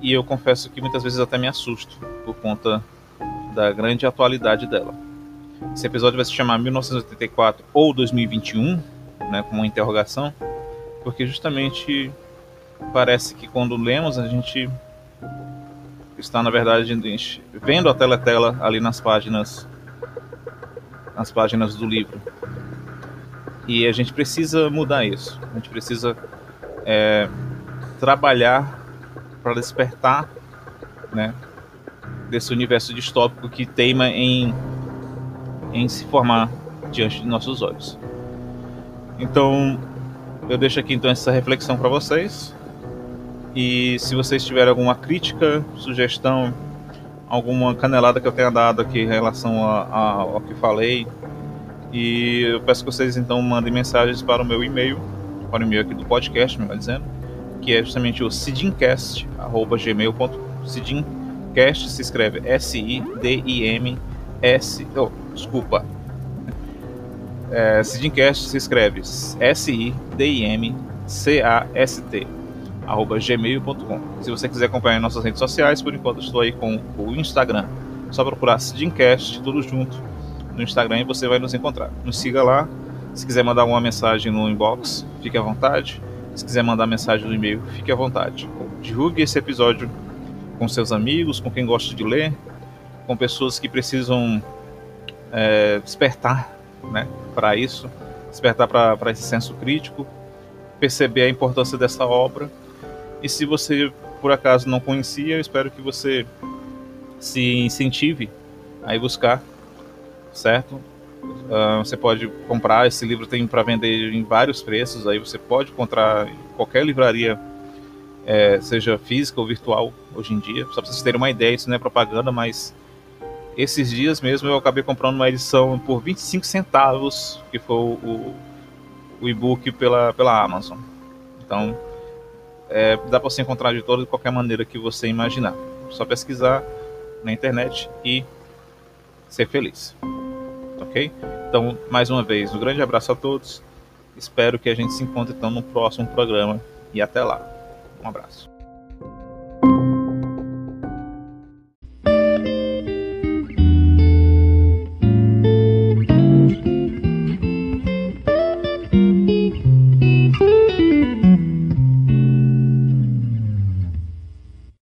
[SPEAKER 1] e eu confesso que muitas vezes até me assusto por conta da grande atualidade dela. Esse episódio vai se chamar 1984 ou 2021, né, com uma interrogação, porque justamente parece que quando lemos a gente está na verdade vendo a teletela ali nas páginas nas páginas do livro. E a gente precisa mudar isso. A gente precisa é, trabalhar para despertar, né, desse universo distópico que teima em em se formar diante de nossos olhos. Então, eu deixo aqui então essa reflexão para vocês E se vocês tiverem alguma crítica, sugestão, alguma canelada que eu tenha dado aqui em relação a, a, ao que falei, e eu peço que vocês então mandem mensagens para o meu e-mail, para o e-mail aqui do podcast, melhor dizendo, que é justamente o sidincast@gmail.com. Sidincast se escreve S I D I M S, oh, desculpa. É, se escreve S I D I M C A S T arroba gmail.com. Se você quiser acompanhar nossas redes sociais, por enquanto estou aí com o Instagram. Só procurar Sidincast, tudo junto no Instagram e você vai nos encontrar. Nos siga lá. Se quiser mandar uma mensagem no inbox, fique à vontade. Se quiser mandar mensagem no e-mail, fique à vontade. Divulgue esse episódio com seus amigos, com quem gosta de ler, com pessoas que precisam é, despertar né, para isso, despertar para esse senso crítico, perceber a importância dessa obra. E se você, por acaso, não conhecia, eu espero que você se incentive a ir buscar certo? Uh, você pode comprar esse livro tem para vender em vários preços aí você pode encontrar em qualquer livraria é, seja física ou virtual hoje em dia só para vocês terem uma ideia isso não é propaganda mas esses dias mesmo eu acabei comprando uma edição por 25 centavos que foi o, o e-book pela, pela Amazon então é, dá para você encontrar de toda e qualquer maneira que você imaginar só pesquisar na internet e ser feliz ok? Então, mais uma vez, um grande abraço a todos. Espero que a gente se encontre então no próximo programa e até lá. Um abraço.